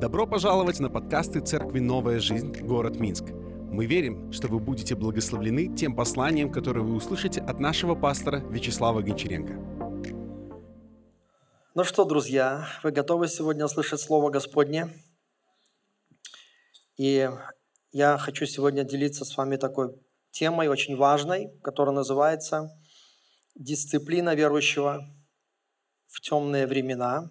Добро пожаловать на подкасты Церкви «Новая жизнь. Город Минск». Мы верим, что вы будете благословлены тем посланием, которое вы услышите от нашего пастора Вячеслава Гончаренко. Ну что, друзья, вы готовы сегодня услышать Слово Господне? И я хочу сегодня делиться с вами такой темой очень важной, которая называется «Дисциплина верующего в темные времена»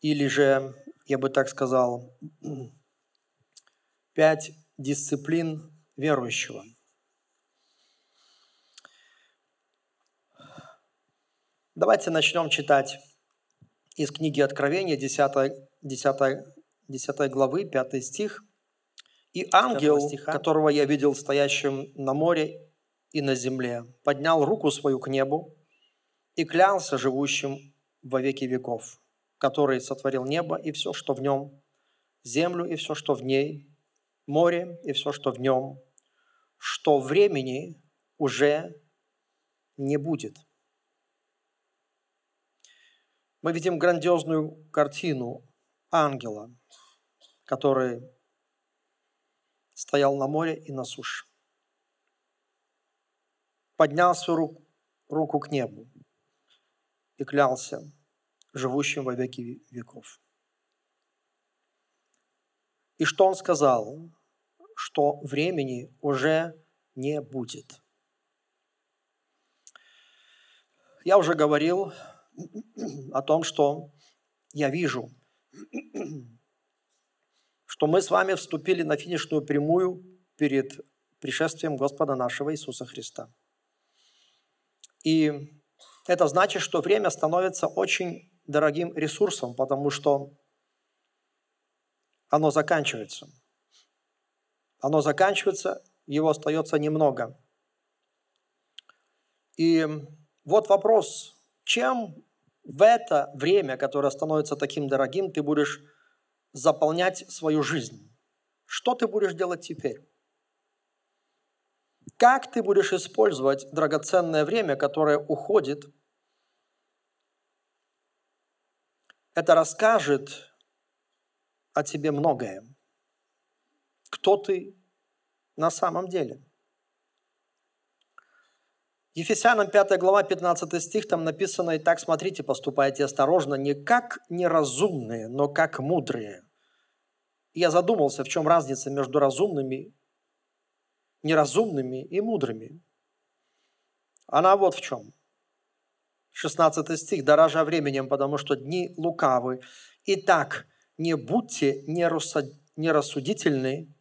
или же я бы так сказал, пять дисциплин верующего. Давайте начнем читать из книги Откровения, 10, 10, 10 главы, 5 стих. «И ангел, стиха, которого я видел стоящим на море и на земле, поднял руку свою к небу и клялся живущим во веки веков, который сотворил небо и все, что в нем, землю и все, что в ней, море и все, что в нем, что времени уже не будет. Мы видим грандиозную картину ангела, который стоял на море и на суше. Поднял свою руку к небу и клялся – живущим во веки веков. И что он сказал? Что времени уже не будет. Я уже говорил о том, что я вижу, что мы с вами вступили на финишную прямую перед пришествием Господа нашего Иисуса Христа. И это значит, что время становится очень дорогим ресурсом, потому что оно заканчивается. Оно заканчивается, его остается немного. И вот вопрос, чем в это время, которое становится таким дорогим, ты будешь заполнять свою жизнь? Что ты будешь делать теперь? Как ты будешь использовать драгоценное время, которое уходит – это расскажет о тебе многое. Кто ты на самом деле? Ефесянам 5 глава 15 стих, там написано, «И так смотрите, поступайте осторожно, не как неразумные, но как мудрые». я задумался, в чем разница между разумными, неразумными и мудрыми. Она вот в чем – 16 стих, дорожа временем, потому что дни лукавы. Итак, не будьте нерассудительны,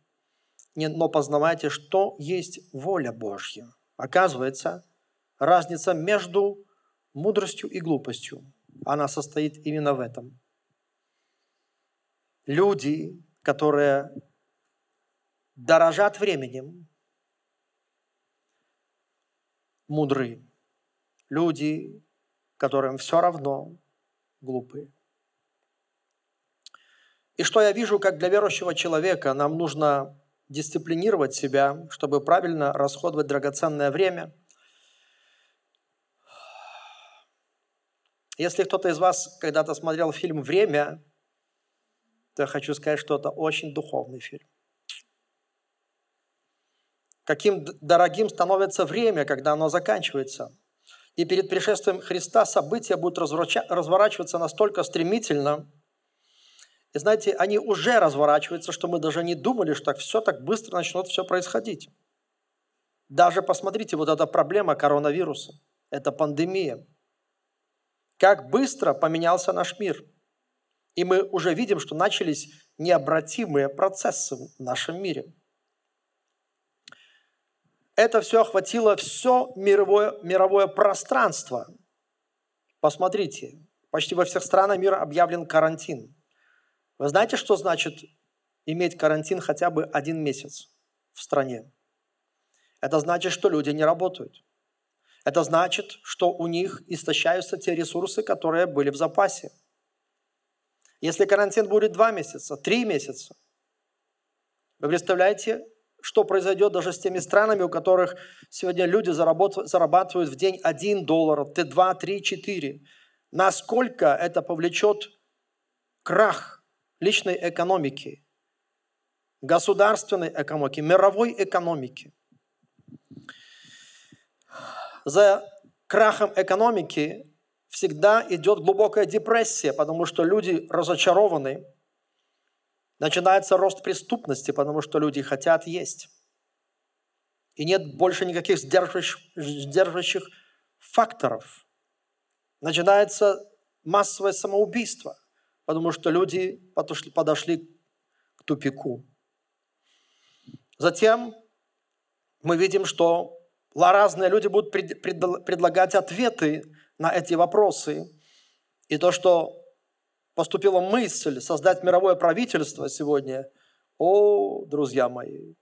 но познавайте, что есть воля Божья. Оказывается, разница между мудростью и глупостью, она состоит именно в этом. Люди, которые дорожат временем, мудрые. Люди, которым все равно глупые. И что я вижу, как для верующего человека нам нужно дисциплинировать себя, чтобы правильно расходовать драгоценное время. Если кто-то из вас когда-то смотрел фильм «Время», то я хочу сказать, что это очень духовный фильм. Каким дорогим становится время, когда оно заканчивается – и перед пришествием Христа события будут разворачиваться настолько стремительно, и знаете, они уже разворачиваются, что мы даже не думали, что так все так быстро начнет все происходить. Даже посмотрите, вот эта проблема коронавируса, это пандемия. Как быстро поменялся наш мир. И мы уже видим, что начались необратимые процессы в нашем мире – это все охватило все мировое, мировое пространство. Посмотрите, почти во всех странах мира объявлен карантин. Вы знаете, что значит иметь карантин хотя бы один месяц в стране? Это значит, что люди не работают. Это значит, что у них истощаются те ресурсы, которые были в запасе. Если карантин будет два месяца, три месяца, вы представляете, что произойдет даже с теми странами, у которых сегодня люди зарабатывают в день 1 доллар, 2, 3, 4. Насколько это повлечет крах личной экономики, государственной экономики, мировой экономики. За крахом экономики всегда идет глубокая депрессия, потому что люди разочарованы. Начинается рост преступности, потому что люди хотят есть. И нет больше никаких сдерживающих, сдерживающих факторов. Начинается массовое самоубийство, потому что люди подошли, подошли к тупику. Затем мы видим, что разные люди будут предлагать ответы на эти вопросы. И то, что поступила мысль создать мировое правительство сегодня, о, друзья мои,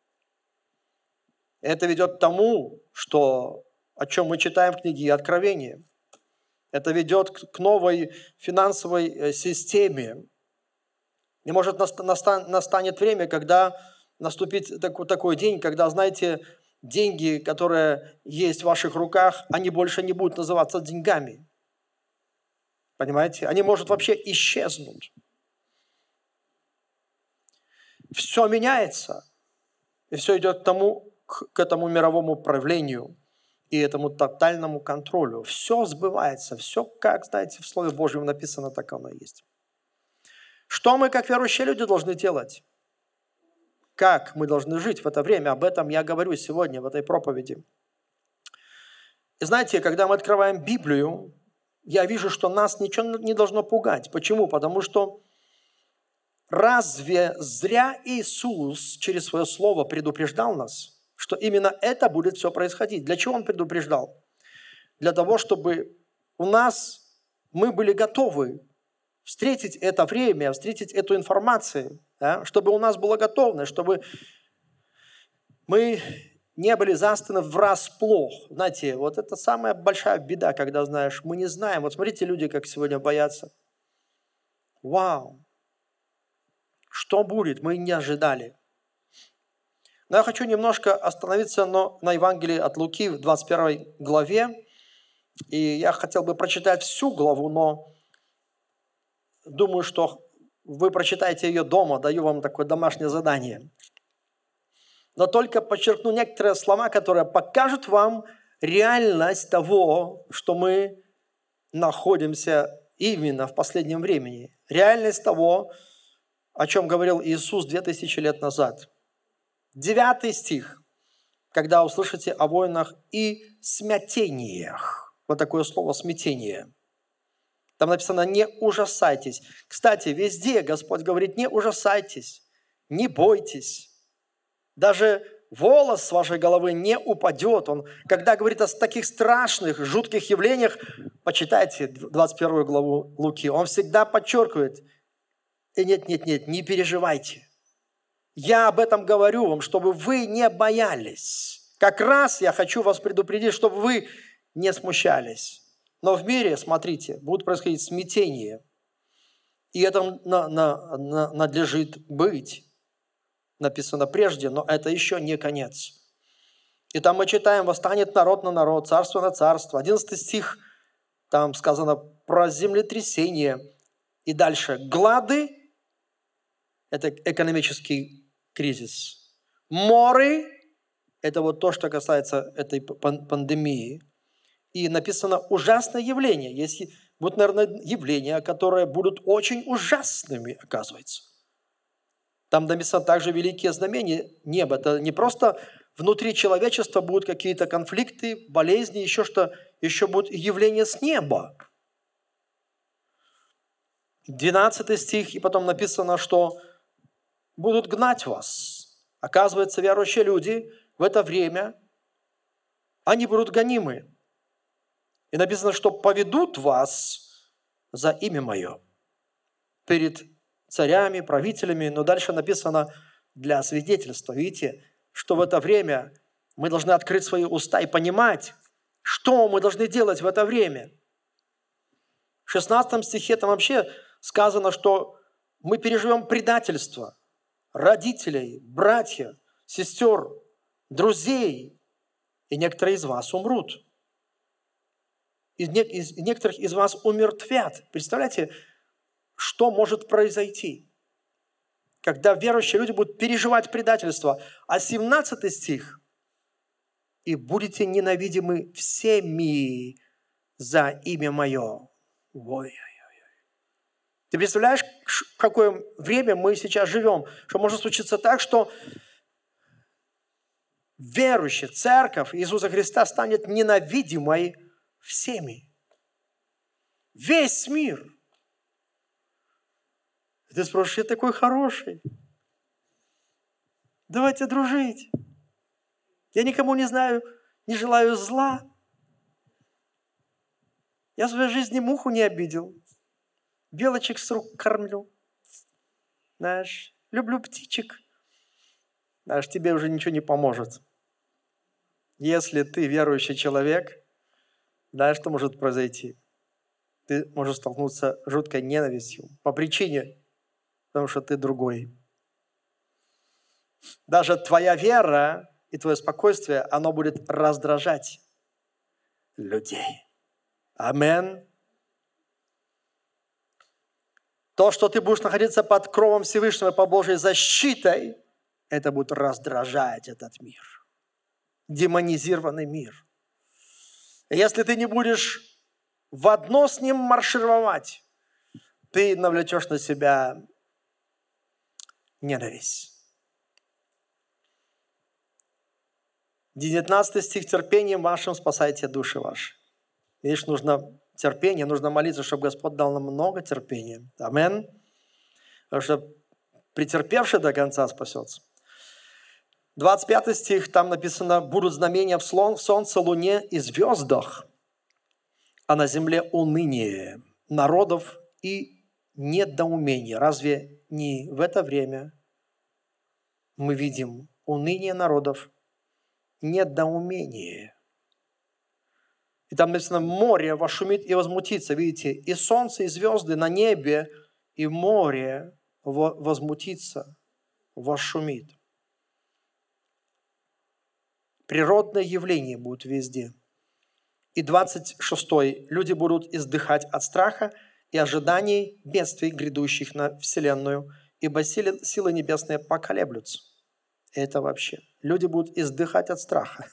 это ведет к тому, что, о чем мы читаем в книге Откровения. Это ведет к новой финансовой э, системе. И может настанет время, когда наступит такой день, когда, знаете, деньги, которые есть в ваших руках, они больше не будут называться деньгами. Понимаете? Они, может, вообще исчезнуть. Все меняется. И все идет к, тому, к этому мировому правлению и этому тотальному контролю. Все сбывается. Все, как, знаете, в Слове Божьем написано, так оно и есть. Что мы, как верующие люди, должны делать? как мы должны жить в это время. Об этом я говорю сегодня в этой проповеди. И знаете, когда мы открываем Библию, я вижу, что нас ничего не должно пугать. Почему? Потому что разве зря Иисус через свое слово предупреждал нас, что именно это будет все происходить? Для чего Он предупреждал? Для того, чтобы у нас мы были готовы встретить это время, встретить эту информацию, да, чтобы у нас была готовность, чтобы мы не были застаны врасплох. Знаете, вот это самая большая беда, когда, знаешь, мы не знаем. Вот смотрите, люди, как сегодня боятся. Вау! Что будет? Мы не ожидали. Но я хочу немножко остановиться на, на Евангелии от Луки в 21 главе. И я хотел бы прочитать всю главу, но Думаю, что вы прочитаете ее дома, даю вам такое домашнее задание. Но только подчеркну некоторые слова, которые покажут вам реальность того, что мы находимся именно в последнем времени. Реальность того, о чем говорил Иисус 2000 лет назад. Девятый стих, когда услышите о войнах и смятениях. Вот такое слово «смятение». Там написано «не ужасайтесь». Кстати, везде Господь говорит «не ужасайтесь», «не бойтесь». Даже волос с вашей головы не упадет. Он, когда говорит о таких страшных, жутких явлениях, почитайте 21 главу Луки, он всегда подчеркивает, и нет, нет, нет, не переживайте. Я об этом говорю вам, чтобы вы не боялись. Как раз я хочу вас предупредить, чтобы вы не смущались. Но в мире, смотрите, будут происходить смятения. И это на, на, на, надлежит быть. Написано прежде, но это еще не конец. И там мы читаем, восстанет народ на народ, царство на царство. Одиннадцатый стих, там сказано про землетрясение. И дальше, глады, это экономический кризис. Моры, это вот то, что касается этой пандемии и написано ужасное явление. Есть, будут, наверное, явления, которые будут очень ужасными, оказывается. Там написано также великие знамения неба. Это не просто внутри человечества будут какие-то конфликты, болезни, еще что, еще будут явления с неба. 12 стих, и потом написано, что будут гнать вас. Оказывается, верующие люди в это время, они будут гонимы. И написано, что поведут вас за имя мое перед царями, правителями, но дальше написано для свидетельства. Видите, что в это время мы должны открыть свои уста и понимать, что мы должны делать в это время. В 16 стихе там вообще сказано, что мы переживем предательство родителей, братьев, сестер, друзей, и некоторые из вас умрут из некоторых из вас умертвят. Представляете, что может произойти? когда верующие люди будут переживать предательство. А 17 стих. «И будете ненавидимы всеми за имя мое». Ой, ты представляешь, в какое время мы сейчас живем? Что может случиться так, что верующая церковь Иисуса Христа станет ненавидимой всеми. Весь мир. Ты спрашиваешь, я такой хороший. Давайте дружить. Я никому не знаю, не желаю зла. Я в своей жизни муху не обидел. Белочек с рук кормлю. Знаешь, люблю птичек. Знаешь, тебе уже ничего не поможет. Если ты верующий человек, знаешь, что может произойти? Ты можешь столкнуться с жуткой ненавистью по причине, потому что ты другой. Даже твоя вера и твое спокойствие, оно будет раздражать людей. Амен. То, что ты будешь находиться под кровом Всевышнего по Божьей защитой, это будет раздражать этот мир. Демонизированный мир. Если ты не будешь в одно с ним маршировать, ты навлечешь на себя ненависть. 19 стих терпением вашим спасайте души ваши. Видишь, нужно терпение, нужно молиться, чтобы Господь дал нам много терпения. Амен. Потому что претерпевший до конца спасется. 25 стих, там написано, будут знамения в солнце, луне и звездах, а на земле уныние народов и недоумение. Разве не в это время мы видим уныние народов, недоумение? И там написано, море вошумит и возмутится. Видите, и солнце, и звезды на небе, и море возмутится, вошумит. Природное явление будет везде. И 26. Люди будут издыхать от страха и ожиданий бедствий, грядущих на Вселенную, ибо силы, силы небесные поколеблются. Это вообще. Люди будут издыхать от страха.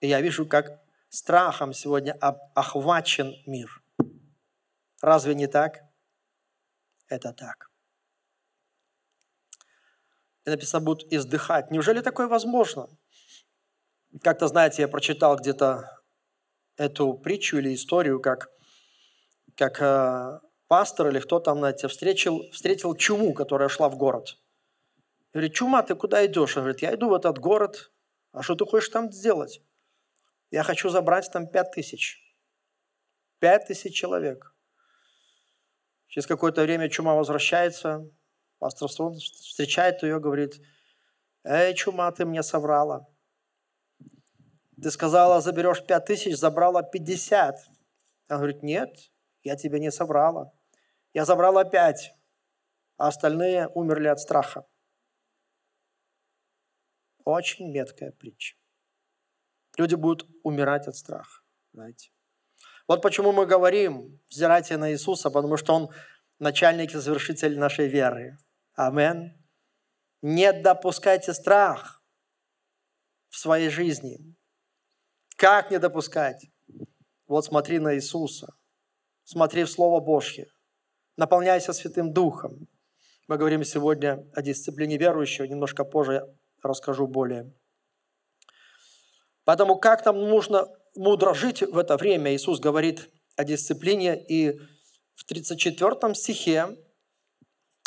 И я вижу, как страхом сегодня охвачен мир. Разве не так? Это так. И написано, будут издыхать. Неужели такое возможно? Как-то, знаете, я прочитал где-то эту притчу или историю, как, как э, пастор или кто там, знаете, встретил, встретил чуму, которая шла в город. Говорит, чума, ты куда идешь? Он говорит, я иду в этот город. А что ты хочешь там сделать? Я хочу забрать там пять тысяч. Пять тысяч человек. Через какое-то время чума возвращается, пастор встречает ее, говорит, «Эй, чума, ты мне соврала. Ты сказала, заберешь пять тысяч, забрала пятьдесят». Она говорит, нет, я тебе не соврала. Я забрала пять, а остальные умерли от страха. Очень меткая притча. Люди будут умирать от страха. Знаете. Вот почему мы говорим, взирайте на Иисуса, потому что Он начальник и завершитель нашей веры. Амен. Не допускайте страх в своей жизни. Как не допускать? Вот смотри на Иисуса, смотри в Слово Божье, наполняйся Святым Духом. Мы говорим сегодня о дисциплине верующего, немножко позже расскажу более. Поэтому как нам нужно мудро жить в это время? Иисус говорит о дисциплине, и в 34 стихе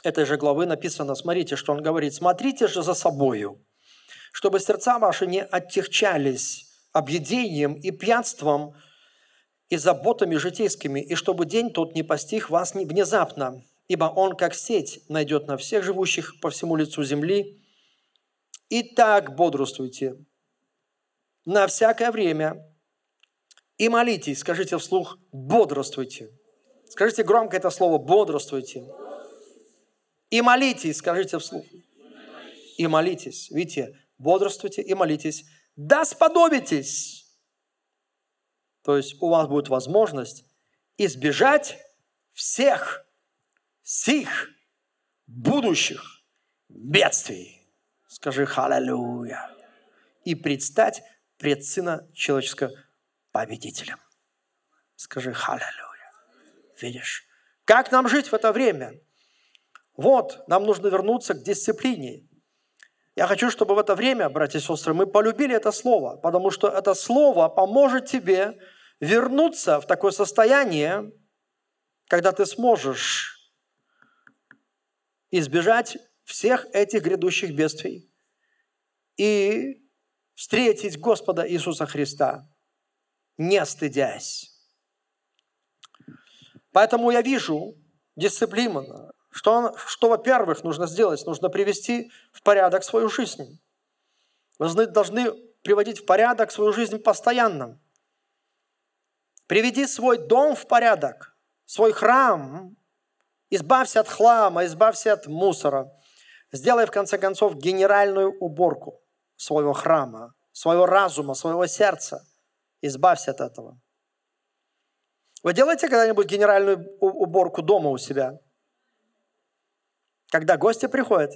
этой же главы написано, смотрите, что он говорит, «Смотрите же за собою, чтобы сердца ваши не оттягчались объедением и пьянством и заботами житейскими, и чтобы день тот не постиг вас внезапно, ибо он, как сеть, найдет на всех живущих по всему лицу земли. И так бодрствуйте, на всякое время и молитесь, скажите вслух, бодрствуйте. Скажите громко это слово, бодрствуйте. И молитесь, скажите вслух. И молитесь. Видите, бодрствуйте и молитесь. Да сподобитесь. То есть у вас будет возможность избежать всех сих будущих бедствий. Скажи «Халлелуя» и предстать пред Сына Человеческого победителем. Скажи «Халлелуя». Видишь? Как нам жить в это время? Вот, нам нужно вернуться к дисциплине. Я хочу, чтобы в это время, братья и сестры, мы полюбили это слово, потому что это слово поможет тебе вернуться в такое состояние, когда ты сможешь избежать всех этих грядущих бедствий и встретить Господа Иисуса Христа, не стыдясь. Поэтому я вижу дисциплину, что, что во-первых, нужно сделать? Нужно привести в порядок свою жизнь. Вы должны приводить в порядок свою жизнь постоянно. Приведи свой дом в порядок, свой храм. Избавься от хлама, избавься от мусора. Сделай, в конце концов, генеральную уборку своего храма, своего разума, своего сердца. Избавься от этого. Вы делаете когда-нибудь генеральную уборку дома у себя? Когда гости приходят?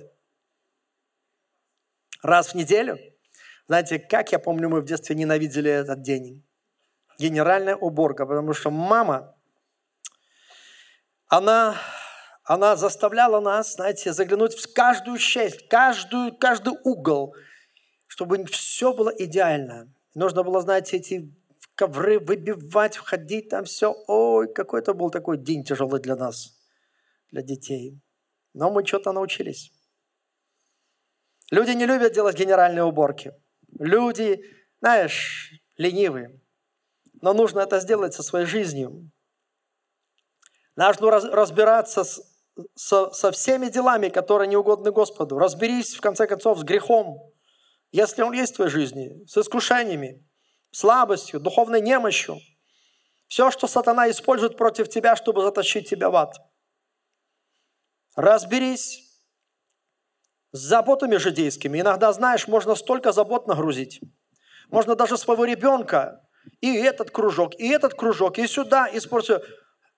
Раз в неделю? Знаете, как я помню, мы в детстве ненавидели этот день. Генеральная уборка, потому что мама, она, она заставляла нас, знаете, заглянуть в каждую часть, каждую, каждый угол, чтобы все было идеально. Нужно было, знаете, эти ковры выбивать, входить там все. Ой, какой это был такой день тяжелый для нас, для детей. Но мы что-то научились. Люди не любят делать генеральные уборки. Люди, знаешь, ленивые. Но нужно это сделать со своей жизнью. Нужно разбираться с, со, со всеми делами, которые не угодны Господу. Разберись, в конце концов, с грехом, если он есть в твоей жизни, с искушениями, слабостью, духовной немощью. Все, что сатана использует против тебя, чтобы затащить тебя в ад. Разберись с заботами житейскими. Иногда, знаешь, можно столько забот нагрузить. Можно даже своего ребенка и этот кружок, и этот кружок, и сюда, и спортсу.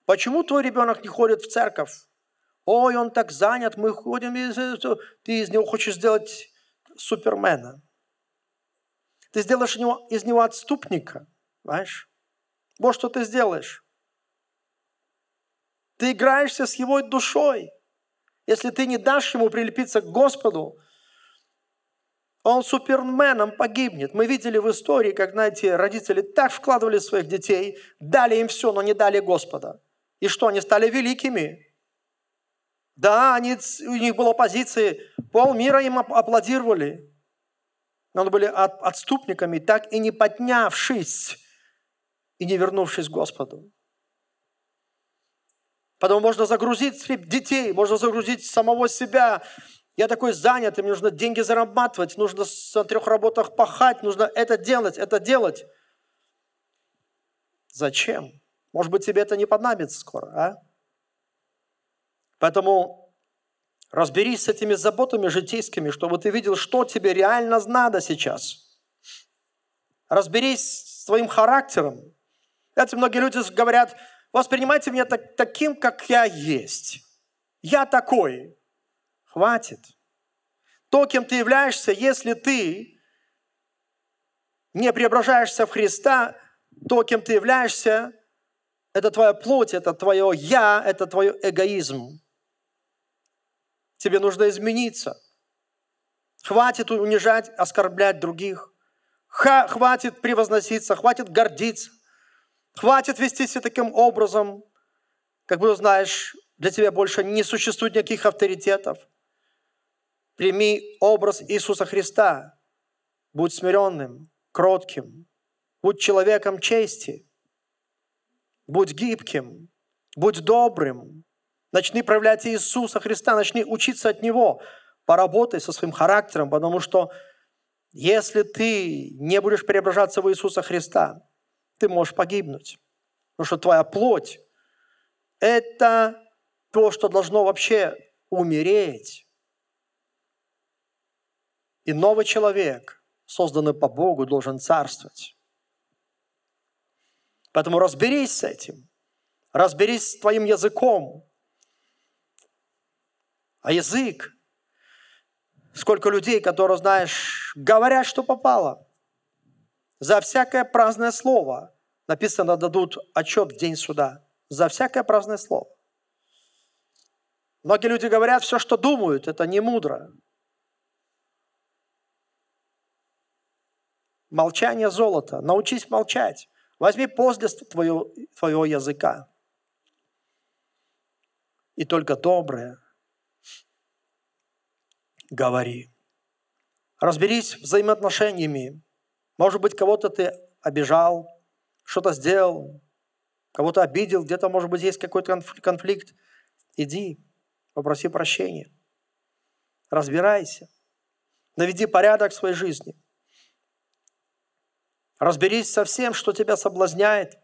Почему твой ребенок не ходит в церковь? Ой, он так занят, мы ходим, ты из него хочешь сделать супермена. Ты сделаешь из него, из него отступника, знаешь? Вот что ты сделаешь. Ты играешься с его душой. Если ты не дашь ему прилепиться к Господу, он суперменом погибнет. Мы видели в истории, как, знаете, родители так вкладывали своих детей, дали им все, но не дали Господа. И что, они стали великими? Да, они, у них была позиция, полмира им аплодировали но были от, отступниками, так и не поднявшись и не вернувшись к Господу. Потом можно загрузить детей, можно загрузить самого себя. Я такой занят, мне нужно деньги зарабатывать, нужно на трех работах пахать, нужно это делать, это делать. Зачем? Может быть, тебе это не понадобится скоро, а? Поэтому Разберись с этими заботами житейскими, чтобы ты видел, что тебе реально надо сейчас. Разберись с твоим характером. Знаете, многие люди говорят, воспринимайте меня так, таким, как я есть. Я такой. Хватит. То, кем ты являешься, если ты не преображаешься в Христа, то, кем ты являешься, это твоя плоть, это твое «я», это твой эгоизм. Тебе нужно измениться. Хватит унижать, оскорблять других. Хватит превозноситься, хватит гордиться. Хватит вести себя таким образом, как бы знаешь, для тебя больше не существует никаких авторитетов. Прими образ Иисуса Христа. Будь смиренным, кротким. Будь человеком чести. Будь гибким. Будь добрым. Начни проявлять Иисуса Христа, начни учиться от Него. Поработай со своим характером, потому что если ты не будешь преображаться в Иисуса Христа, ты можешь погибнуть. Потому что твоя плоть – это то, что должно вообще умереть. И новый человек, созданный по Богу, должен царствовать. Поэтому разберись с этим. Разберись с твоим языком. А язык, сколько людей, которые, знаешь, говорят, что попало. За всякое праздное слово написано, дадут отчет в день суда. За всякое праздное слово. Многие люди говорят, все, что думают, это не мудро. Молчание золота. Научись молчать. Возьми после твоего, твоего языка. И только доброе говори. Разберись взаимоотношениями. Может быть, кого-то ты обижал, что-то сделал, кого-то обидел, где-то, может быть, есть какой-то конфликт. Иди, попроси прощения. Разбирайся. Наведи порядок в своей жизни – Разберись со всем, что тебя соблазняет.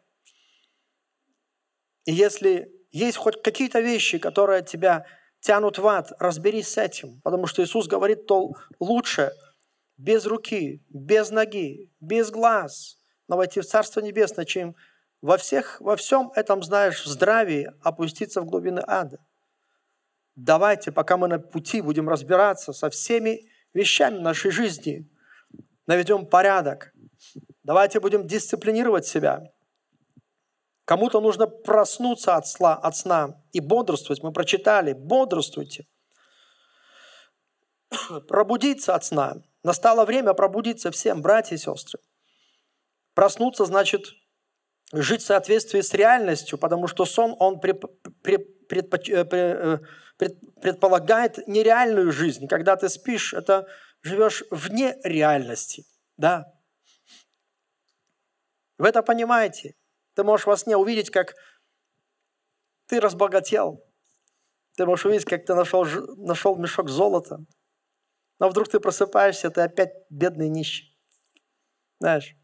И если есть хоть какие-то вещи, которые тебя тянут в ад, разберись с этим. Потому что Иисус говорит, то лучше без руки, без ноги, без глаз, но войти в Царство Небесное, чем во, всех, во всем этом, знаешь, в здравии опуститься в глубины ада. Давайте, пока мы на пути будем разбираться со всеми вещами нашей жизни, наведем порядок, Давайте будем дисциплинировать себя. Кому-то нужно проснуться от, сна, от сна и бодрствовать. Мы прочитали, бодрствуйте. Пробудиться от сна. Настало время пробудиться всем, братья и сестры. Проснуться значит жить в соответствии с реальностью, потому что сон, он при, предпоч, э, э, пред, предполагает нереальную жизнь. Когда ты спишь, это живешь вне реальности. Да, вы это понимаете? Ты можешь во сне увидеть, как ты разбогател. Ты можешь увидеть, как ты нашел, нашел мешок золота. Но вдруг ты просыпаешься, ты опять бедный нищий. Знаешь,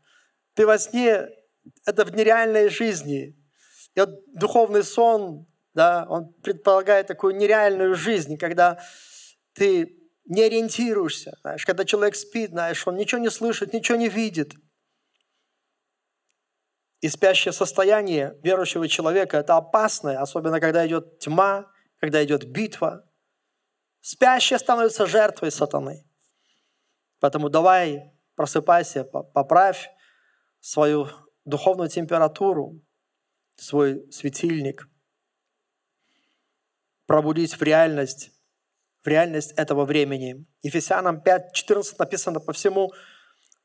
ты во сне, это в нереальной жизни. И вот духовный сон, да, он предполагает такую нереальную жизнь, когда ты не ориентируешься. Знаешь, когда человек спит, знаешь, он ничего не слышит, ничего не видит – и спящее состояние верующего человека – это опасное, особенно когда идет тьма, когда идет битва. Спящий становится жертвой сатаны. Поэтому давай просыпайся, поправь свою духовную температуру, свой светильник, пробудись в реальность, в реальность этого времени. Ефесянам 5.14 написано по всему,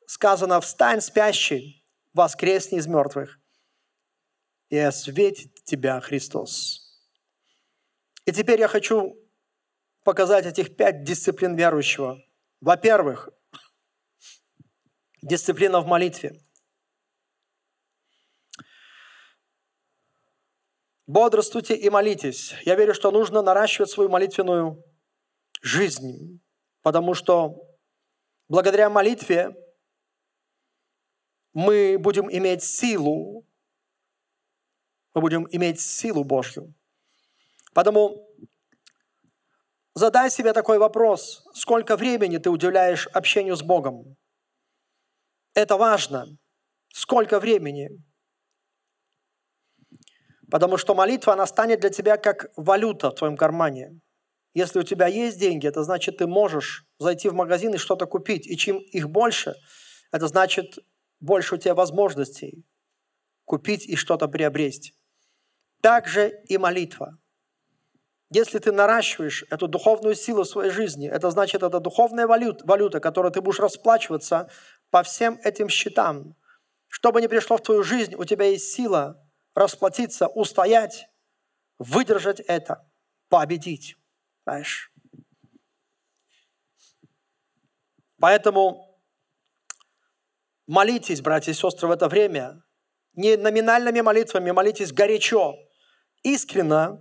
сказано «Встань, спящий, воскресни из мертвых, и осветит тебя Христос. И теперь я хочу показать этих пять дисциплин верующего. Во-первых, дисциплина в молитве. Бодрствуйте и молитесь. Я верю, что нужно наращивать свою молитвенную жизнь, потому что благодаря молитве мы будем иметь силу, мы будем иметь силу Божью. Поэтому задай себе такой вопрос, сколько времени ты уделяешь общению с Богом? Это важно. Сколько времени? Потому что молитва, она станет для тебя как валюта в твоем кармане. Если у тебя есть деньги, это значит, ты можешь зайти в магазин и что-то купить. И чем их больше, это значит, больше у тебя возможностей купить и что-то приобрести. Также и молитва. Если ты наращиваешь эту духовную силу в своей жизни, это значит, это духовная валюта, валюта, которой ты будешь расплачиваться по всем этим счетам. Что бы ни пришло в твою жизнь, у тебя есть сила расплатиться, устоять, выдержать это, победить. Знаешь? Поэтому Молитесь, братья и сестры, в это время. Не номинальными молитвами, молитесь горячо, искренно,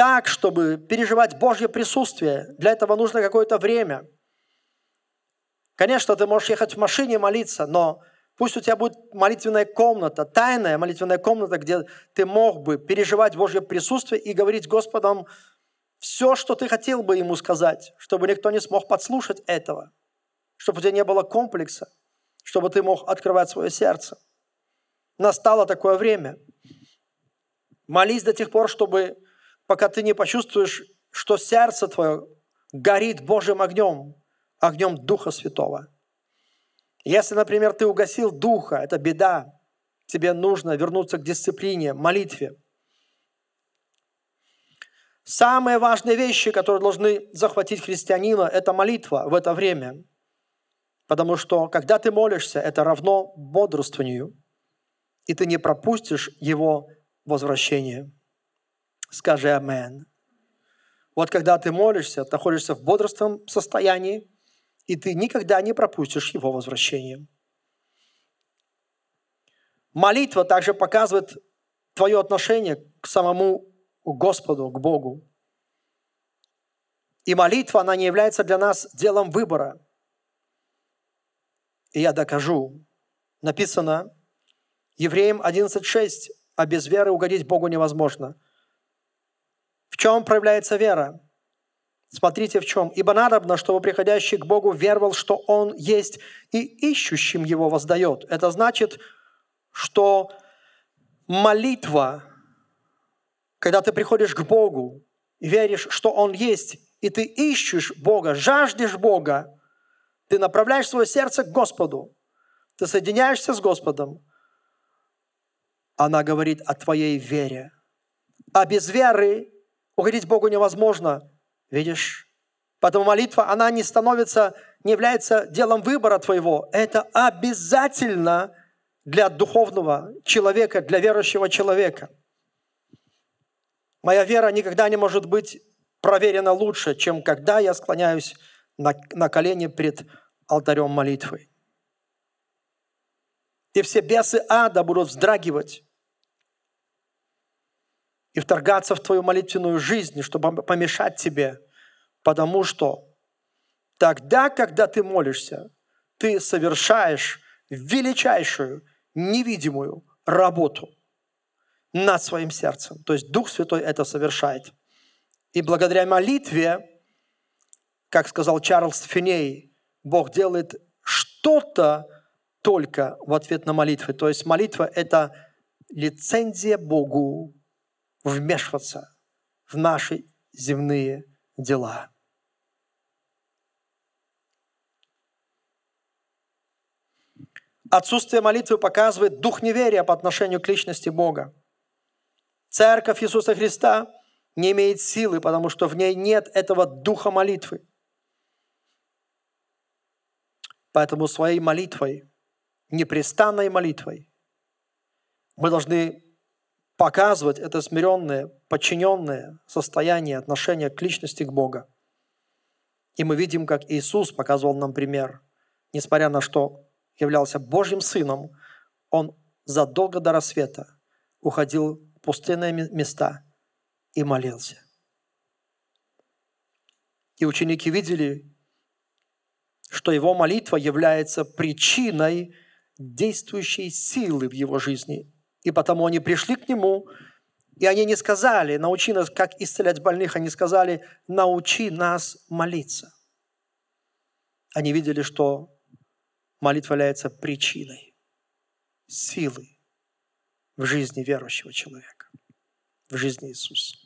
так, чтобы переживать Божье присутствие. Для этого нужно какое-то время. Конечно, ты можешь ехать в машине молиться, но пусть у тебя будет молитвенная комната, тайная молитвенная комната, где ты мог бы переживать Божье присутствие и говорить Господом все, что ты хотел бы Ему сказать, чтобы никто не смог подслушать этого, чтобы у тебя не было комплекса чтобы ты мог открывать свое сердце. Настало такое время. Молись до тех пор, чтобы, пока ты не почувствуешь что сердце твое горит Божьим огнем, огнем Духа Святого. Если, например, ты угасил Духа, это беда. Тебе нужно вернуться к дисциплине, молитве. Самые важные вещи, которые должны захватить христианина, это молитва в это время. Потому что, когда ты молишься, это равно бодрствованию, и ты не пропустишь его возвращение. Скажи «Амен». Вот когда ты молишься, ты находишься в бодрственном состоянии, и ты никогда не пропустишь его возвращение. Молитва также показывает твое отношение к самому Господу, к Богу. И молитва, она не является для нас делом выбора. И я докажу. Написано, Евреям 11.6, а без веры угодить Богу невозможно. В чем проявляется вера? Смотрите в чем. «Ибо надобно, чтобы приходящий к Богу веровал, что Он есть, и ищущим Его воздает». Это значит, что молитва, когда ты приходишь к Богу веришь, что Он есть, и ты ищешь Бога, жаждешь Бога, ты направляешь свое сердце к Господу, ты соединяешься с Господом, она говорит о твоей вере. А без веры угодить Богу невозможно. Видишь? Поэтому молитва, она не становится, не является делом выбора твоего. Это обязательно для духовного человека, для верующего человека. Моя вера никогда не может быть проверена лучше, чем когда я склоняюсь на, на колени пред алтарем молитвы. И все бесы ада будут вздрагивать и вторгаться в твою молитвенную жизнь, чтобы помешать тебе, потому что тогда, когда ты молишься, ты совершаешь величайшую, невидимую работу над своим сердцем. То есть Дух Святой это совершает. И благодаря молитве, как сказал Чарльз Финей, Бог делает что-то только в ответ на молитвы. То есть молитва – это лицензия Богу вмешиваться в наши земные дела. Отсутствие молитвы показывает дух неверия по отношению к личности Бога. Церковь Иисуса Христа не имеет силы, потому что в ней нет этого духа молитвы. Поэтому своей молитвой, непрестанной молитвой, мы должны показывать это смиренное, подчиненное состояние отношения к личности, к Богу. И мы видим, как Иисус показывал нам пример. Несмотря на что являлся Божьим Сыном, Он задолго до рассвета уходил в пустынные места и молился. И ученики видели, что его молитва является причиной действующей силы в его жизни и потому они пришли к нему, и они не сказали, научи нас, как исцелять больных, они сказали, научи нас молиться. Они видели, что молитва является причиной силы в жизни верующего человека, в жизни Иисуса.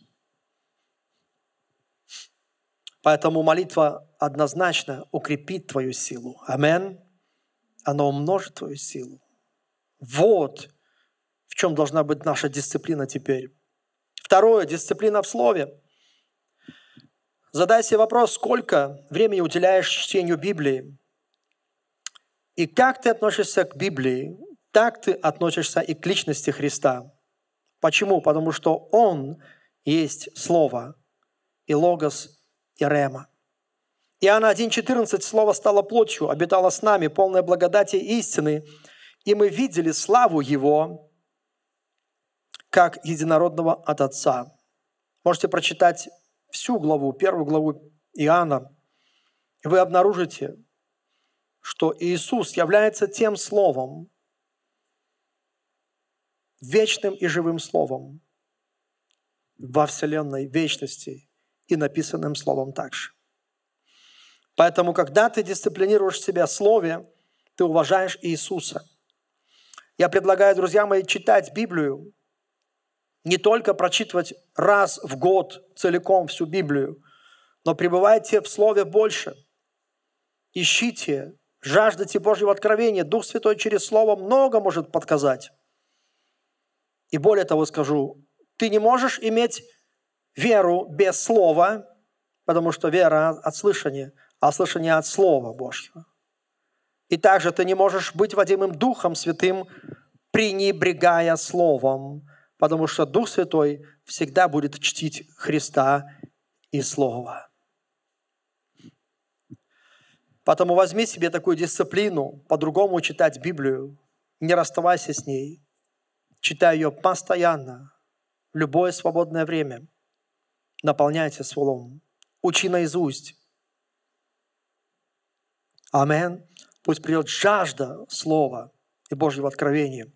Поэтому молитва однозначно укрепит твою силу. Амен. Она умножит твою силу. Вот в чем должна быть наша дисциплина теперь. Второе, дисциплина в слове. Задай себе вопрос, сколько времени уделяешь чтению Библии? И как ты относишься к Библии, так ты относишься и к личности Христа. Почему? Потому что Он есть Слово, и Логос, и Рема. Иоанна 1,14 Слово стало плотью, обитало с нами, полное благодати и истины, и мы видели славу Его, как единородного от Отца. Можете прочитать всю главу, первую главу Иоанна, и вы обнаружите, что Иисус является тем Словом, вечным и живым Словом во Вселенной вечности и написанным Словом также. Поэтому, когда ты дисциплинируешь себя в Слове, ты уважаешь Иисуса. Я предлагаю, друзья мои, читать Библию не только прочитывать раз в год целиком всю Библию, но пребывайте в Слове больше. Ищите, жаждайте Божьего откровения. Дух Святой через Слово много может подсказать. И более того скажу, ты не можешь иметь веру без Слова, потому что вера от слышания, а слышание от Слова Божьего. И также ты не можешь быть водимым Духом Святым, пренебрегая Словом, потому что Дух Святой всегда будет чтить Христа и Слово. Поэтому возьми себе такую дисциплину, по-другому читать Библию, не расставайся с ней, читай ее постоянно, в любое свободное время. Наполняйте словом, учи наизусть. Амин. Пусть придет жажда слова и Божьего откровения.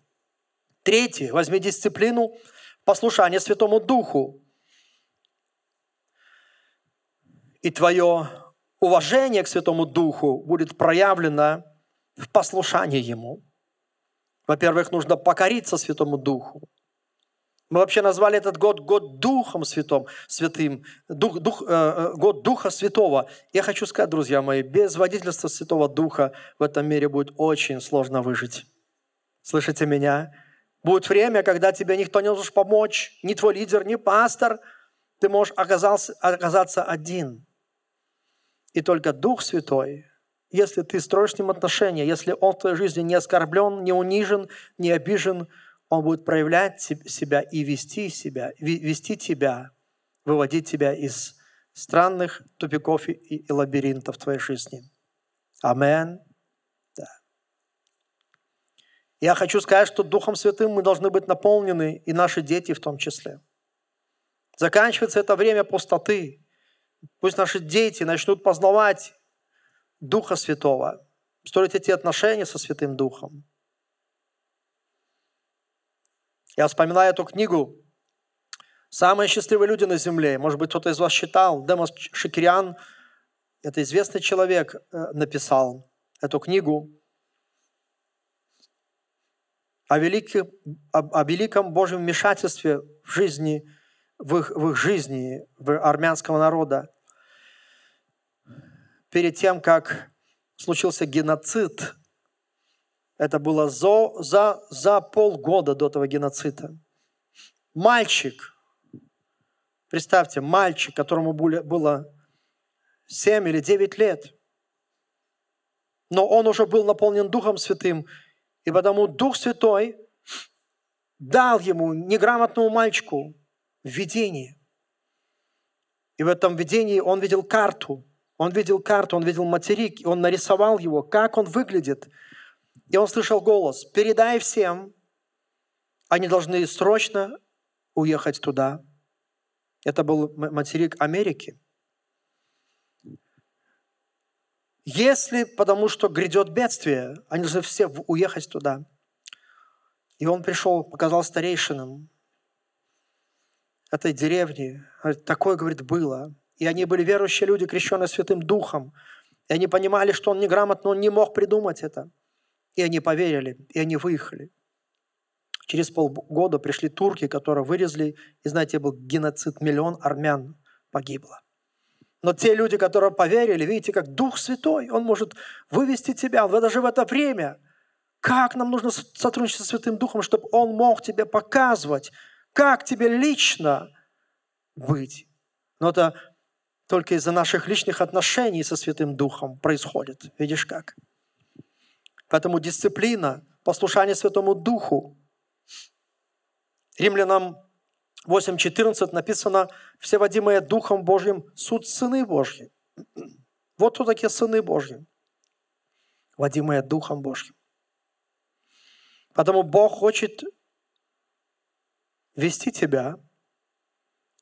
Третье. Возьми дисциплину послушания Святому Духу. И твое уважение к Святому Духу будет проявлено в послушании Ему. Во-первых, нужно покориться Святому Духу. Мы вообще назвали этот год год Духом Святым, святым, дух, дух, э, э, год Духа Святого. Я хочу сказать, друзья мои, без водительства Святого Духа в этом мире будет очень сложно выжить. Слышите меня? Будет время, когда тебе никто не может помочь, ни твой лидер, ни пастор. Ты можешь оказаться, оказаться один. И только Дух Святой, если ты строишь с Ним отношения, если Он в твоей жизни не оскорблен, не унижен, не обижен, Он будет проявлять себя и вести себя, вести тебя, выводить тебя из странных тупиков и, лабиринтов твоей жизни. Амен. Я хочу сказать, что Духом Святым мы должны быть наполнены, и наши дети в том числе. Заканчивается это время пустоты. Пусть наши дети начнут познавать Духа Святого, строить эти отношения со Святым Духом. Я вспоминаю эту книгу «Самые счастливые люди на земле». Может быть, кто-то из вас читал. Демос Шакирян, это известный человек, э, написал эту книгу о великом, о, о великом Божьем вмешательстве в жизни, в их, в их жизни, в армянского народа. Перед тем, как случился геноцид, это было за, за, за полгода до этого геноцида. Мальчик, представьте, мальчик, которому было 7 или 9 лет, но он уже был наполнен Духом Святым, и потому Дух Святой дал ему, неграмотному мальчику, видение. И в этом видении он видел карту. Он видел карту, он видел материк, он нарисовал его, как он выглядит. И он слышал голос, передай всем, они должны срочно уехать туда. Это был материк Америки. Если потому что грядет бедствие, они должны все уехать туда. И он пришел, показал старейшинам этой деревни. Такое, говорит, было. И они были верующие люди, крещенные Святым Духом. И они понимали, что он неграмотно, он не мог придумать это. И они поверили, и они выехали. Через полгода пришли турки, которые вырезали, и знаете, был геноцид, миллион армян погибло. Но те люди, которые поверили, видите, как Дух Святой, Он может вывести тебя, даже в это время. Как нам нужно сотрудничать со Святым Духом, чтобы Он мог тебе показывать, как тебе лично быть. Но это только из-за наших личных отношений со Святым Духом происходит. Видишь как? Поэтому дисциплина, послушание Святому Духу. Римлянам 8.14 написано, все водимые Духом Божьим суд сыны Божьи. Вот кто такие сыны Божьи. Водимые Духом Божьим. Потому Бог хочет вести тебя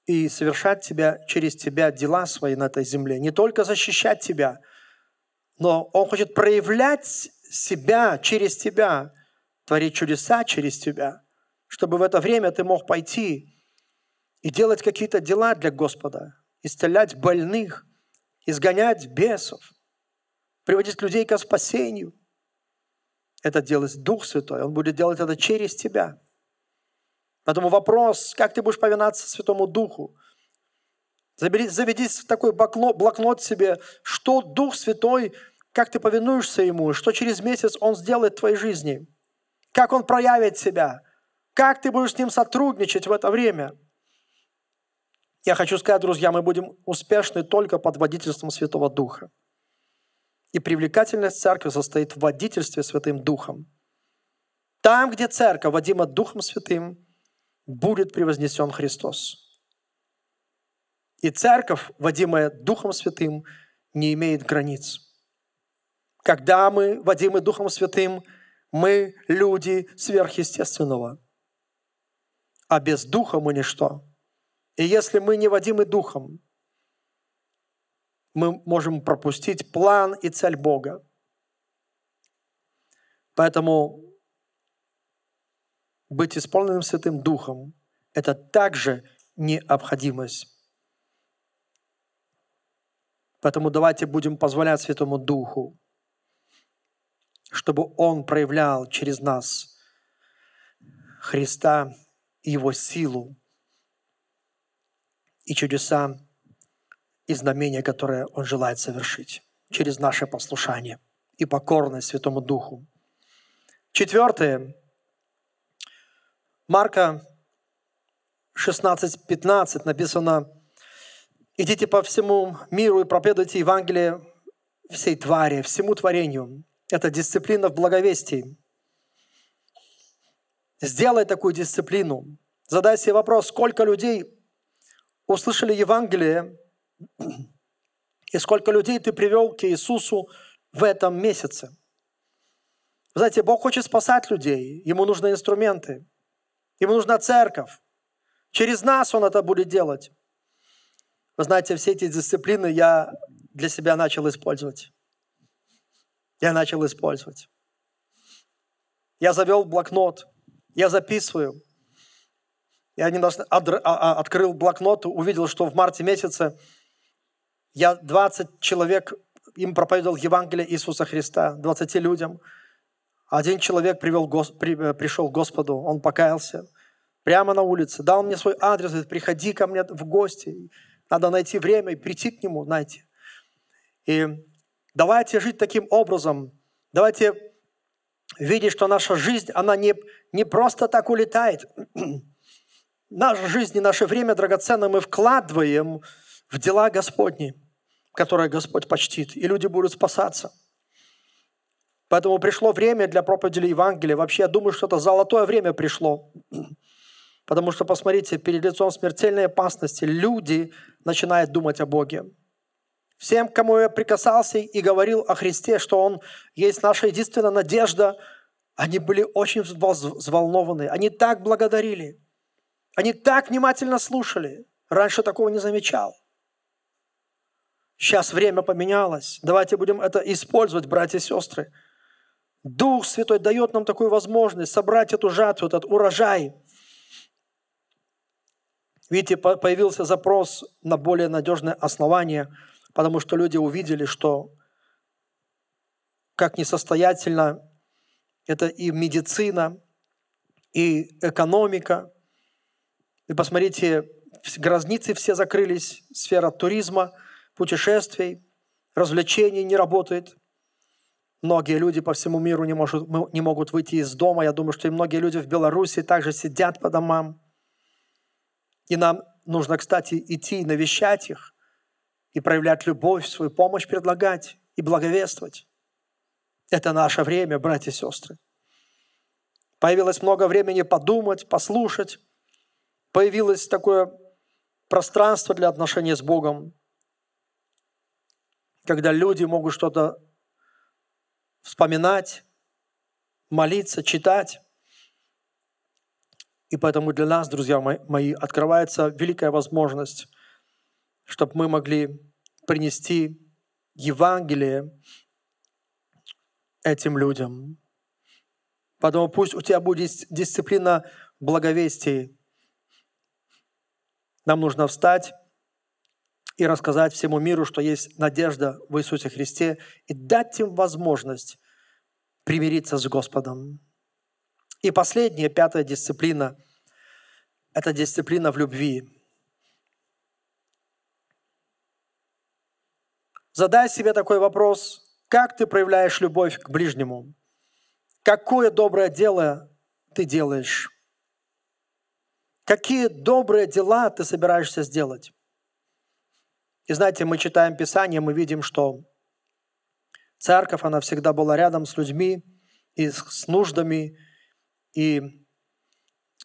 и совершать тебя, через тебя дела свои на этой земле. Не только защищать тебя, но Он хочет проявлять себя через тебя, творить чудеса через тебя, чтобы в это время ты мог пойти и делать какие-то дела для Господа, исцелять больных, изгонять бесов, приводить людей к спасению. Это делает Дух Святой. Он будет делать это через тебя. Поэтому вопрос, как ты будешь повиноваться Святому Духу? Заведись в такой блокнот себе, что Дух Святой, как ты повинуешься Ему, что через месяц Он сделает в твоей жизни, как Он проявит себя, как ты будешь с Ним сотрудничать в это время. Я хочу сказать, друзья, мы будем успешны только под водительством Святого Духа. И привлекательность церкви состоит в водительстве Святым Духом. Там, где церковь водима Духом Святым, будет превознесен Христос. И церковь, водимая Духом Святым, не имеет границ. Когда мы водимы Духом Святым, мы люди сверхъестественного. А без Духа мы ничто. И если мы не водимы Духом, мы можем пропустить план и цель Бога. Поэтому быть исполненным Святым Духом – это также необходимость. Поэтому давайте будем позволять Святому Духу, чтобы Он проявлял через нас Христа, Его силу и чудеса и знамения, которые Он желает совершить через наше послушание и покорность Святому Духу. Четвертое – Марка 16:15 написано, «Идите по всему миру и проповедуйте Евангелие всей твари, всему творению». Это дисциплина в благовестии. Сделай такую дисциплину. Задай себе вопрос, сколько людей услышали Евангелие, и сколько людей ты привел к Иисусу в этом месяце. знаете, Бог хочет спасать людей, Ему нужны инструменты – Ему нужна церковь. Через нас Он это будет делать. Вы знаете, все эти дисциплины я для себя начал использовать. Я начал использовать. Я завел блокнот, я записываю. Я недавно а, а, открыл блокнот, увидел, что в марте месяце я 20 человек, им проповедовал Евангелие Иисуса Христа, 20 людям – один человек привел, э, пришел к Господу, он покаялся прямо на улице, дал мне свой адрес, говорит, приходи ко мне в гости, надо найти время и прийти к нему, знаете. И давайте жить таким образом, давайте видеть, что наша жизнь, она не, не просто так улетает. Наша жизнь и наше время драгоценно мы вкладываем в дела Господни, которые Господь почтит, и люди будут спасаться – Поэтому пришло время для проповеди Евангелия. Вообще, я думаю, что это золотое время пришло. Потому что, посмотрите, перед лицом смертельной опасности люди начинают думать о Боге. Всем, кому я прикасался и говорил о Христе, что Он есть наша единственная надежда, они были очень взволнованы. Они так благодарили. Они так внимательно слушали. Раньше такого не замечал. Сейчас время поменялось. Давайте будем это использовать, братья и сестры. Дух Святой дает нам такую возможность собрать эту жатву, этот урожай. Видите, появился запрос на более надежное основание, потому что люди увидели, что как несостоятельно это и медицина, и экономика. И посмотрите, грозницы все закрылись, сфера туризма, путешествий, развлечений не работает – Многие люди по всему миру не, может, не могут выйти из дома. Я думаю, что и многие люди в Беларуси также сидят по домам. И нам нужно, кстати, идти и навещать их, и проявлять любовь, свою помощь предлагать и благовествовать. Это наше время, братья и сестры. Появилось много времени подумать, послушать. Появилось такое пространство для отношения с Богом, когда люди могут что-то вспоминать, молиться, читать. И поэтому для нас, друзья мои, открывается великая возможность, чтобы мы могли принести Евангелие этим людям. Поэтому пусть у тебя будет дисциплина благовестия. Нам нужно встать и рассказать всему миру, что есть надежда в Иисусе Христе, и дать им возможность примириться с Господом. И последняя, пятая дисциплина это дисциплина в любви. Задай себе такой вопрос, как ты проявляешь любовь к ближнему? Какое доброе дело ты делаешь? Какие добрые дела ты собираешься сделать? И знаете, мы читаем Писание, мы видим, что церковь, она всегда была рядом с людьми и с нуждами, и,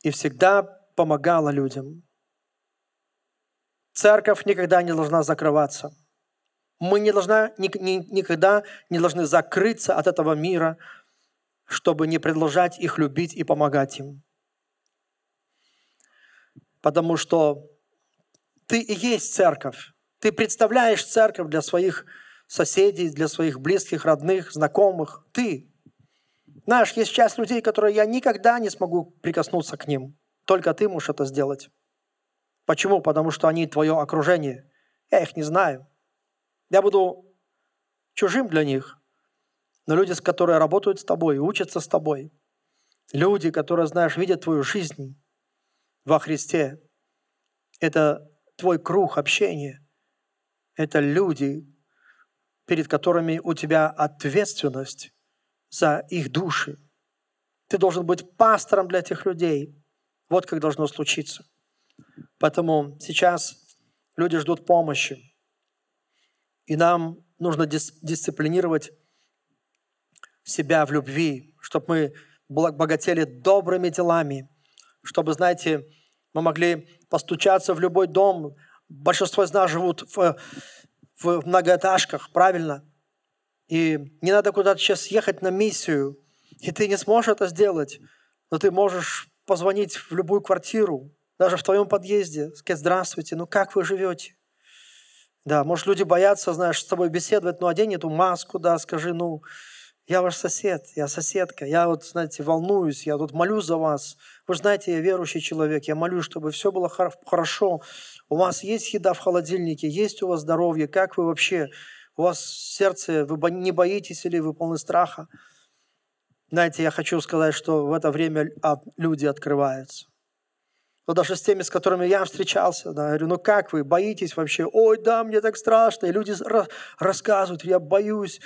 и всегда помогала людям. Церковь никогда не должна закрываться – мы не должна, никогда не должны закрыться от этого мира, чтобы не продолжать их любить и помогать им. Потому что ты и есть церковь. Ты представляешь церковь для своих соседей, для своих близких, родных, знакомых. Ты. Знаешь, есть часть людей, которые я никогда не смогу прикоснуться к ним. Только ты можешь это сделать. Почему? Потому что они твое окружение. Я их не знаю. Я буду чужим для них. Но люди, с которые работают с тобой, учатся с тобой, люди, которые, знаешь, видят твою жизнь во Христе, это твой круг общения, это люди, перед которыми у тебя ответственность за их души. Ты должен быть пастором для этих людей. Вот как должно случиться. Поэтому сейчас люди ждут помощи. И нам нужно дис- дисциплинировать себя в любви, чтобы мы богатели добрыми делами, чтобы, знаете, мы могли постучаться в любой дом. Большинство из нас живут в, в многоэтажках, правильно? И не надо куда-то сейчас ехать на миссию, и ты не сможешь это сделать, но ты можешь позвонить в любую квартиру, даже в твоем подъезде, сказать, здравствуйте, ну как вы живете? Да, может, люди боятся, знаешь, с тобой беседовать, ну, одень эту маску, да, скажи, ну, я ваш сосед, я соседка, я вот, знаете, волнуюсь, я тут молюсь за вас. Вы знаете, я верующий человек, я молюсь, чтобы все было хорошо. У вас есть еда в холодильнике, есть у вас здоровье, как вы вообще, у вас сердце, вы не боитесь или вы полны страха? Знаете, я хочу сказать, что в это время люди открываются но даже с теми, с которыми я встречался, да, я говорю, ну как вы, боитесь вообще? Ой, да, мне так страшно. И люди рассказывают, я боюсь.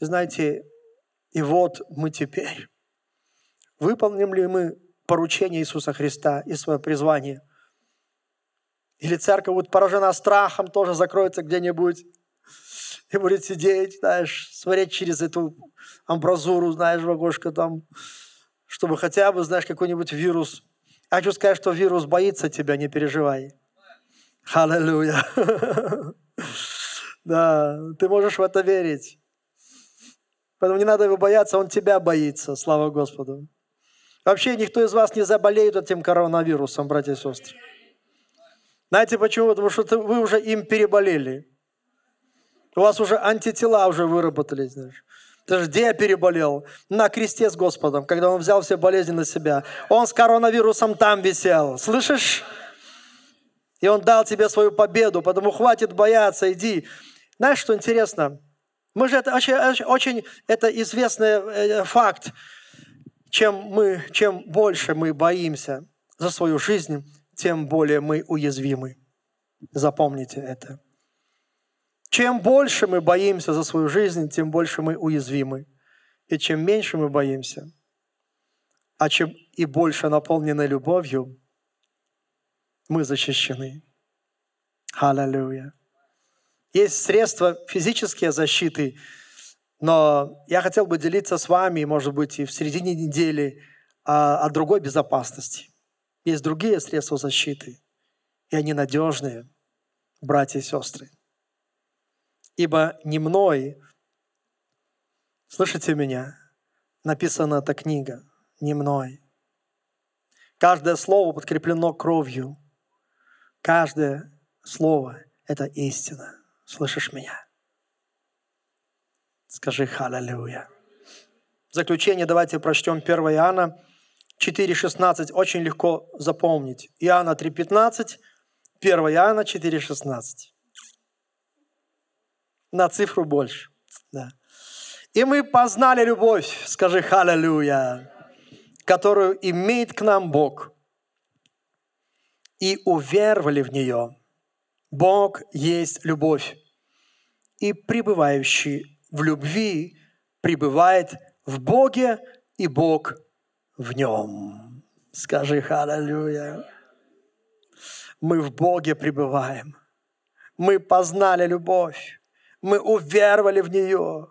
И знаете, и вот мы теперь. Выполним ли мы поручение Иисуса Христа и свое призвание? Или церковь будет поражена страхом, тоже закроется где-нибудь и будет сидеть, знаешь, смотреть через эту амбразуру, знаешь, в окошко там, чтобы хотя бы, знаешь, какой-нибудь вирус Хочу сказать, что вирус боится тебя, не переживай. Аллилуйя. Да, ты можешь в это верить. Поэтому не надо его бояться, он тебя боится, слава Господу. Вообще никто из вас не заболеет этим коронавирусом, братья и сестры. Знаете почему? Потому что вы уже им переболели. У вас уже антитела уже выработались. Знаешь. Ты где я переболел? На кресте с Господом, когда Он взял все болезни на себя. Он с коронавирусом там висел. Слышишь? И Он дал тебе свою победу, потому хватит бояться, иди. Знаешь, что интересно? Мы же это очень, очень это известный э, факт. Чем, мы, чем больше мы боимся за свою жизнь, тем более мы уязвимы. Запомните это. Чем больше мы боимся за свою жизнь, тем больше мы уязвимы. И чем меньше мы боимся, а чем и больше наполнены любовью, мы защищены. Аллилуйя. Есть средства физические защиты, но я хотел бы делиться с вами, может быть, и в середине недели о, о другой безопасности. Есть другие средства защиты, и они надежные, братья и сестры ибо не мной, слышите меня, написана эта книга, не мной. Каждое слово подкреплено кровью. Каждое слово – это истина. Слышишь меня? Скажи «Халлелуя». В заключение давайте прочтем 1 Иоанна 4,16. Очень легко запомнить. Иоанна 3,15, 1 Иоанна 4,16 на цифру больше. Да. И мы познали любовь, скажи «Халлелуя», которую имеет к нам Бог. и уверовали в нее. Бог есть любовь, и пребывающий в любви пребывает в Боге, и Бог в нем. Скажи «Халлелуя». Мы в Боге пребываем. Мы познали любовь. Мы уверовали в нее.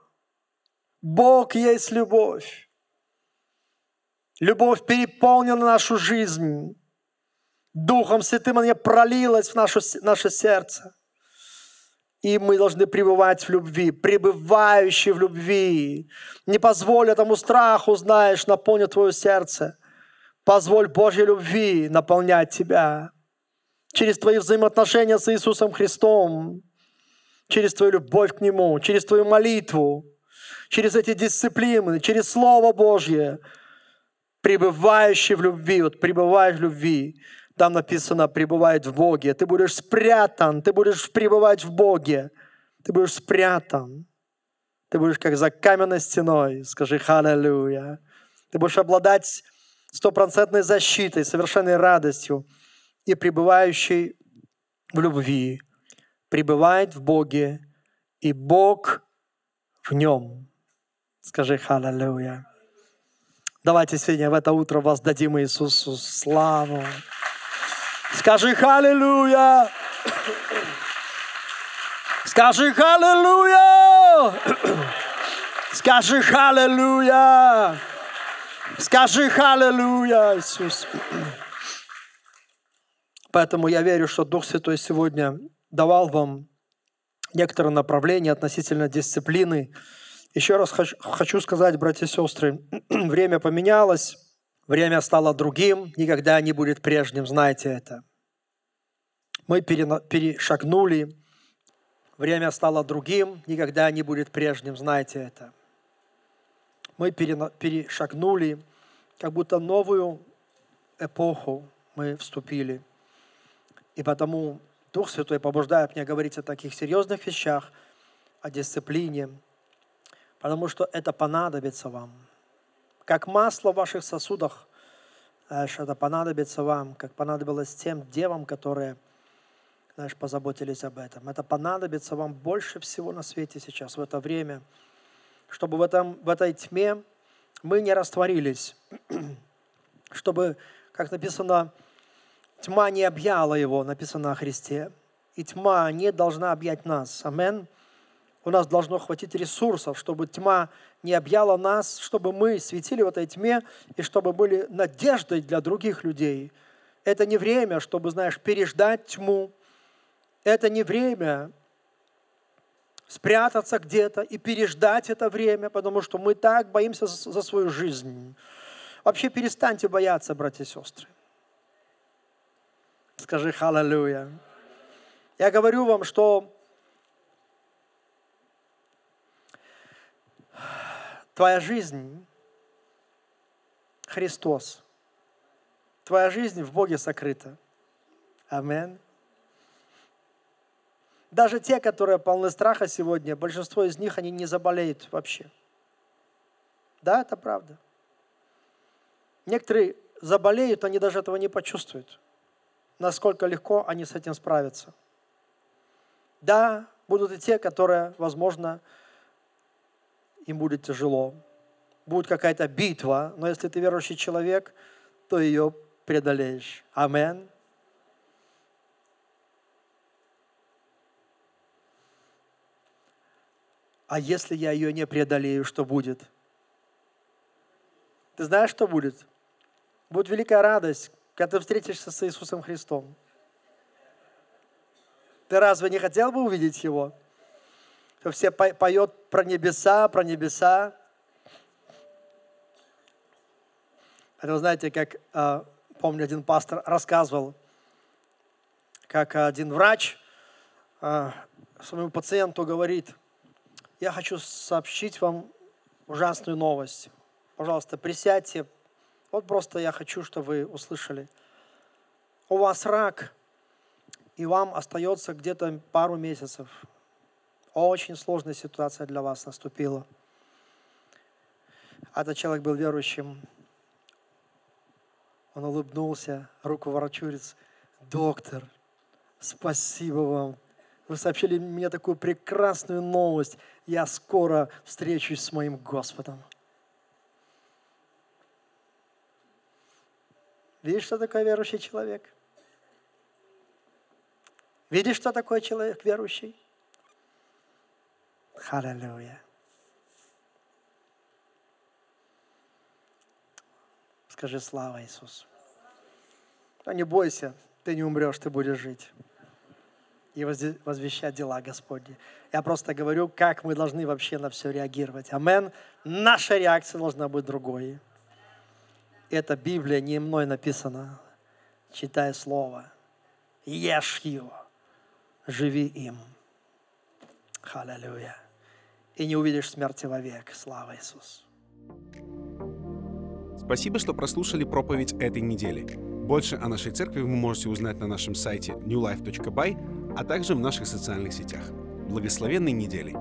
Бог есть любовь. Любовь переполнила нашу жизнь. Духом Святым она пролилась в наше, наше сердце. И мы должны пребывать в любви, пребывающие в любви. Не позволь этому страху, знаешь, наполнить твое сердце. Позволь Божьей любви наполнять тебя. Через твои взаимоотношения с Иисусом Христом, через твою любовь к Нему, через твою молитву, через эти дисциплины, через Слово Божье, пребывающий в любви, вот пребываешь в любви, там написано, пребывает в Боге. Ты будешь спрятан, ты будешь пребывать в Боге. Ты будешь спрятан. Ты будешь как за каменной стеной. Скажи «Халлелуя». Ты будешь обладать стопроцентной защитой, совершенной радостью и пребывающей в любви. Пребывает в Боге, и Бог в нем. Скажи «Халлелуя». Давайте сегодня в это утро воздадим Иисусу славу. Скажи «Халлелуя». Скажи «Халлелуя». Скажи «Халлелуя». Скажи «Халлелуя», Иисус. Поэтому я верю, что Дух Святой сегодня давал вам некоторые направления относительно дисциплины. Еще раз хочу сказать, братья и сестры, время поменялось, Время стало другим, никогда не будет прежним, знаете это. Мы перешагнули, время стало другим, никогда не будет прежним, знаете это. Мы перешагнули, как будто новую эпоху мы вступили. И потому Дух Святой побуждает меня говорить о таких серьезных вещах, о дисциплине, потому что это понадобится вам – как масло в ваших сосудах, знаешь, это понадобится вам, как понадобилось тем девам, которые, знаешь, позаботились об этом. Это понадобится вам больше всего на свете сейчас, в это время, чтобы в, этом, в этой тьме мы не растворились, чтобы, как написано, тьма не объяла его, написано о Христе, и тьма не должна объять нас. Аминь у нас должно хватить ресурсов, чтобы тьма не объяла нас, чтобы мы светили в этой тьме и чтобы были надеждой для других людей. Это не время, чтобы, знаешь, переждать тьму. Это не время спрятаться где-то и переждать это время, потому что мы так боимся за свою жизнь. Вообще перестаньте бояться, братья и сестры. Скажи «Халлелуя». Я говорю вам, что Твоя жизнь – Христос. Твоя жизнь в Боге сокрыта. Амин. Даже те, которые полны страха сегодня, большинство из них, они не заболеют вообще. Да, это правда. Некоторые заболеют, они даже этого не почувствуют. Насколько легко они с этим справятся. Да, будут и те, которые, возможно, им будет тяжело. Будет какая-то битва, но если ты верующий человек, то ее преодолеешь. Амин. А если я ее не преодолею, что будет? Ты знаешь, что будет? Будет великая радость, когда ты встретишься с Иисусом Христом. Ты разве не хотел бы увидеть Его? То все поет про небеса, про небеса. Это вы знаете, как, а, помню, один пастор рассказывал, как один врач а, своему пациенту говорит, я хочу сообщить вам ужасную новость. Пожалуйста, присядьте. Вот просто я хочу, чтобы вы услышали. У вас рак, и вам остается где-то пару месяцев. Очень сложная ситуация для вас наступила. Этот человек был верующим. Он улыбнулся, руку ворочурец Доктор, спасибо вам. Вы сообщили мне такую прекрасную новость. Я скоро встречусь с моим Господом. Видишь, что такое верующий человек? Видишь, что такое человек верующий? Халилюя. Скажи слава Иисусу. Но не бойся, ты не умрешь, ты будешь жить и возвещать дела Господни. Я просто говорю, как мы должны вообще на все реагировать. Амен. Наша реакция должна быть другой. Это Библия не мной написана. Читай Слово. Ешь его. Живи им. Халилюя. И не увидишь смерти вовек. Слава Иисусу. Спасибо, что прослушали проповедь этой недели. Больше о нашей церкви вы можете узнать на нашем сайте newlife.by, а также в наших социальных сетях. Благословенной недели!